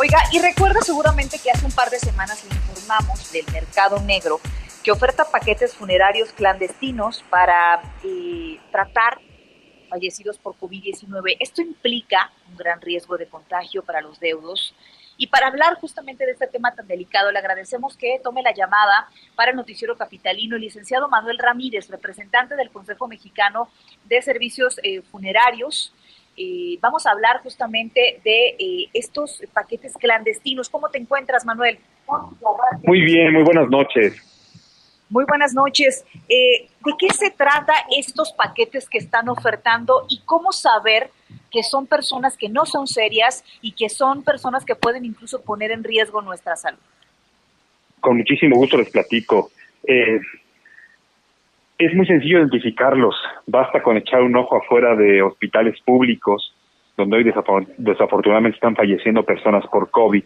Oiga, y recuerda seguramente que hace un par de semanas le informamos del mercado negro que oferta paquetes funerarios clandestinos para eh, tratar fallecidos por COVID-19. Esto implica un gran riesgo de contagio para los deudos. Y para hablar justamente de este tema tan delicado, le agradecemos que tome la llamada para el Noticiero Capitalino el licenciado Manuel Ramírez, representante del Consejo Mexicano de Servicios eh, Funerarios. Eh, vamos a hablar justamente de eh, estos paquetes clandestinos. ¿Cómo te encuentras, Manuel? Muy bien, muy buenas noches. Muy buenas noches. Eh, ¿De qué se trata estos paquetes que están ofertando y cómo saber que son personas que no son serias y que son personas que pueden incluso poner en riesgo nuestra salud? Con muchísimo gusto les platico. Es muy sencillo identificarlos. Basta con echar un ojo afuera de hospitales públicos, donde hoy desafortunadamente están falleciendo personas por COVID.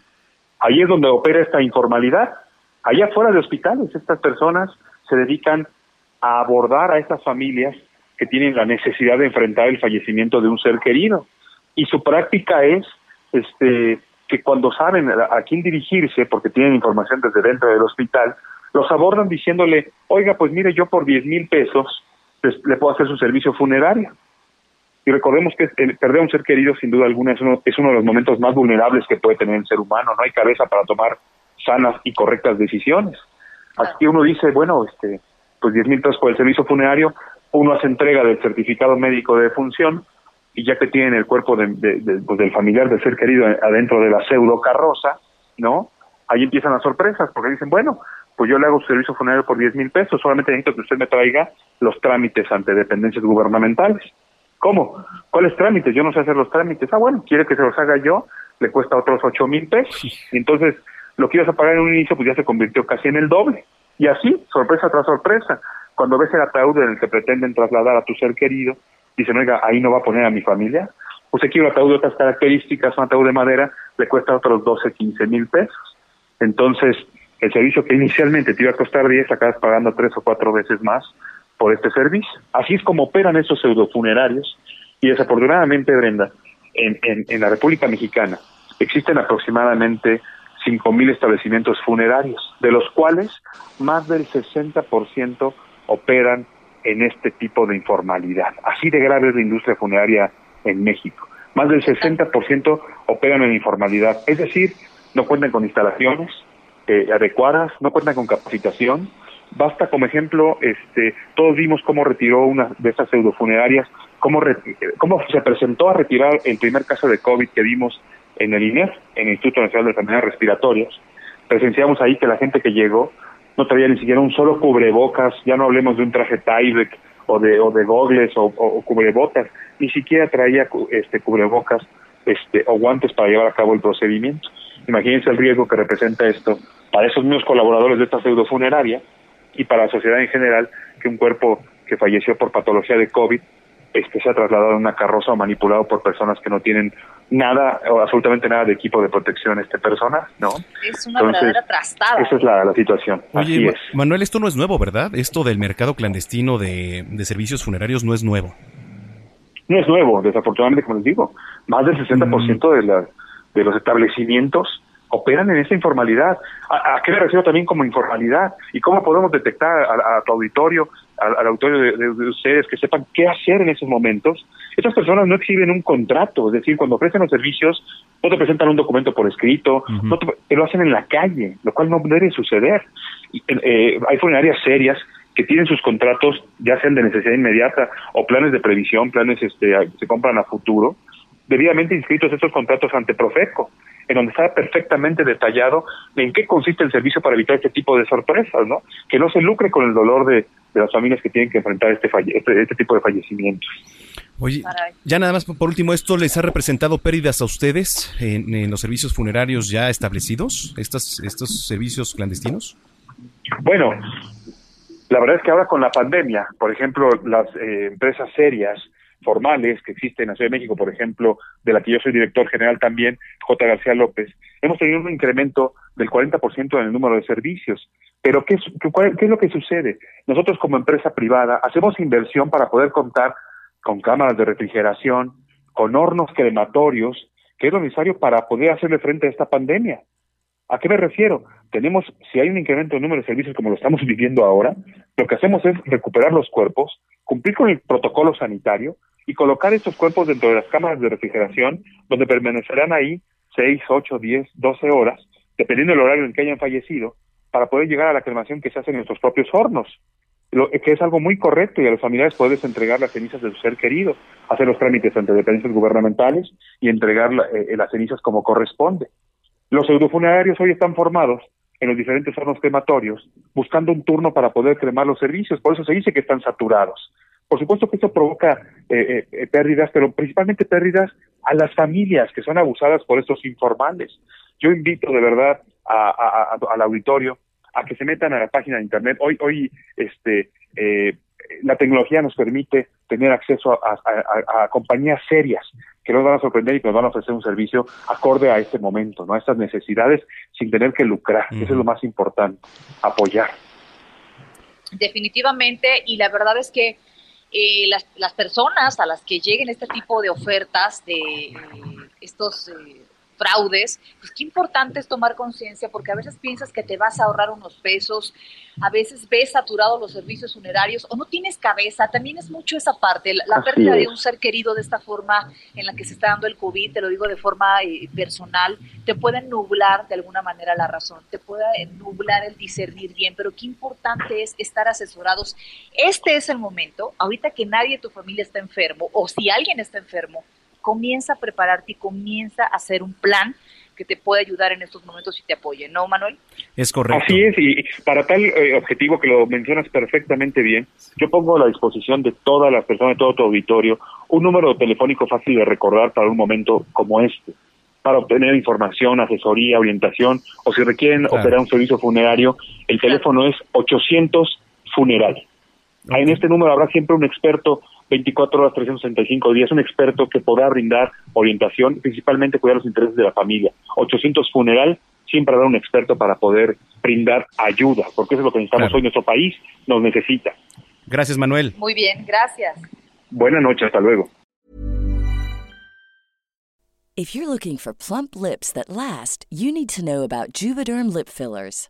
Ahí es donde opera esta informalidad. Allá afuera de hospitales, estas personas se dedican a abordar a estas familias que tienen la necesidad de enfrentar el fallecimiento de un ser querido. Y su práctica es este, que cuando saben a quién dirigirse, porque tienen información desde dentro del hospital, los abordan diciéndole, oiga, pues mire, yo por 10 mil pesos le puedo hacer su servicio funerario. Y recordemos que perder a un ser querido, sin duda alguna, es uno, es uno de los momentos más vulnerables que puede tener el ser humano. No hay cabeza para tomar sanas y correctas decisiones. Aquí uno dice, bueno, este, pues 10 mil pesos por el servicio funerario, uno hace entrega del certificado médico de defunción y ya que tienen el cuerpo de, pues del familiar del ser querido adentro de la pseudo carroza, ¿no? Ahí empiezan las sorpresas, porque dicen, bueno, pues yo le hago su servicio funerario por 10 mil pesos, solamente necesito que usted me traiga los trámites ante dependencias gubernamentales. ¿Cómo? ¿Cuáles trámites? Yo no sé hacer los trámites. Ah, bueno, quiere que se los haga yo, le cuesta otros 8 mil pesos. Y entonces, lo que ibas a pagar en un inicio, pues ya se convirtió casi en el doble. Y así, sorpresa tras sorpresa, cuando ves el ataúd en el que pretenden trasladar a tu ser querido, dicen, oiga, ahí no va a poner a mi familia. Pues aquí un ataúd de otras características, un ataúd de madera, le cuesta otros 12, 15 mil pesos. Entonces, el servicio que inicialmente te iba a costar 10, acabas pagando tres o cuatro veces más por este servicio. Así es como operan esos pseudofunerarios y desafortunadamente, Brenda, en, en, en la República Mexicana existen aproximadamente 5.000 establecimientos funerarios, de los cuales más del 60% operan en este tipo de informalidad. Así de grave es la industria funeraria en México. Más del 60% operan en informalidad, es decir, no cuentan con instalaciones, eh, adecuadas, no cuentan con capacitación. Basta como ejemplo, este, todos vimos cómo retiró una de estas pseudofunerarias, cómo, cómo se presentó a retirar el primer caso de COVID que vimos en el INER, en el Instituto Nacional de Enfermedades Respiratorias. Presenciamos ahí que la gente que llegó no traía ni siquiera un solo cubrebocas, ya no hablemos de un traje Tyvek o de, o de gogles o, o, cubrebocas, ni siquiera traía este, cubrebocas este, o guantes para llevar a cabo el procedimiento. Imagínense el riesgo que representa esto para esos mismos colaboradores de esta pseudofuneraria y para la sociedad en general que un cuerpo que falleció por patología de COVID este, sea trasladado en una carroza o manipulado por personas que no tienen nada o absolutamente nada de equipo de protección este persona, ¿no? Es una verdadera trastada. Esa es la, situación. Oye, Manuel, esto no es nuevo, ¿verdad? Esto del mercado clandestino de, de servicios funerarios no es nuevo. No es nuevo, desafortunadamente, como les digo. Más del 60% mm. de la de los establecimientos operan en esa informalidad. ¿A, qué me refiero también como informalidad? ¿Y cómo podemos detectar a, tu auditorio, al, auditorio de, ustedes, que sepan qué hacer en esos momentos? Estas personas no exhiben un contrato, es decir, cuando ofrecen los servicios, no te presentan un documento por escrito, no te, lo hacen en la calle, lo cual no debe suceder. Eh, hay funerarias serias que tienen sus contratos, ya sean de necesidad inmediata o planes de previsión, planes este, que se compran a futuro, debidamente inscritos estos contratos ante Profeco, en donde está perfectamente detallado en qué consiste el servicio para evitar este tipo de sorpresas, ¿no? Que no se lucre con el dolor de, las familias que tienen que enfrentar este, este, este tipo de fallecimientos. Oye, ya nada más por último, ¿esto les ha representado pérdidas a ustedes en, los servicios funerarios ya establecidos, estos, estos servicios clandestinos? Bueno, la verdad es que ahora con la pandemia, por ejemplo, las eh, empresas serias, formales que existen en la Ciudad de México, por ejemplo, de la que yo soy director general también, J. García López, hemos tenido un incremento del 40% en el número de servicios. Pero ¿qué es, ¿qué es lo que sucede? Nosotros como empresa privada hacemos inversión para poder contar con cámaras de refrigeración, con hornos crematorios, que es lo necesario para poder hacerle frente a esta pandemia. ¿A qué me refiero? Tenemos, si hay un incremento en número de servicios como lo estamos viviendo ahora, lo que hacemos es recuperar los cuerpos, cumplir con el protocolo sanitario y colocar estos cuerpos dentro de las cámaras de refrigeración, donde permanecerán ahí 6, 8, 10, 12 horas, dependiendo del horario en que hayan fallecido, para poder llegar a la cremación que se hace en nuestros propios hornos lo, que es algo muy correcto y a los familiares puedes entregar las cenizas de su ser querido, hacer los trámites ante dependencias gubernamentales y entregar eh, eh, las cenizas como corresponde. Los pseudofunerarios hoy están formados en los diferentes hornos crematorios, buscando un turno para poder cremar los servicios, por eso se dice que están saturados. Por supuesto que esto provoca eh, pérdidas, pero principalmente pérdidas a las familias que son abusadas por estos informales. Yo invito de verdad al auditorio a que se metan a la página de internet. Hoy, hoy, este, eh, la tecnología nos permite tener acceso a, compañías serias que nos van a sorprender y que nos van a ofrecer un servicio acorde a este momento, ¿no? A estas necesidades sin tener que lucrar. Eso es lo más importante, apoyar. Definitivamente, y la verdad es que eh, las, las, personas a las que lleguen este tipo de ofertas de eh, estos fraudes, pues qué importante es tomar conciencia porque a veces piensas que te vas a ahorrar unos pesos, a veces ves saturados los servicios funerarios o no tienes cabeza, también es mucho esa parte, la, pérdida de un ser querido de esta forma en la que se está dando el COVID, te lo digo de forma eh, personal, te puede nublar de alguna manera la razón, te puede nublar el discernir bien, pero qué importante es estar asesorados. Este es el momento, ahorita que nadie de tu familia está enfermo o si alguien está enfermo, comienza a prepararte y comienza a hacer un plan que te pueda ayudar en estos momentos y te apoye, ¿no, Manuel? Es correcto. Así es, y para tal eh, objetivo que lo mencionas perfectamente bien, yo pongo a la disposición de todas las personas, de todo tu auditorio, un número telefónico fácil de recordar para un momento como este, para obtener información, asesoría, orientación, o si requieren operar un servicio funerario, el teléfono es 800 funeral. En este número habrá siempre un experto 24 horas, 365 días, un experto que podrá brindar orientación, principalmente cuidar los intereses de la familia. 800 funeral, siempre habrá un experto para poder brindar ayuda, porque eso es lo que necesitamos hoy. Nuestro país nos necesita. Gracias, Manuel. Muy bien, gracias. Buenas noches, hasta luego. If you're looking for plump lips that last, you need to know about Juvederm lip fillers.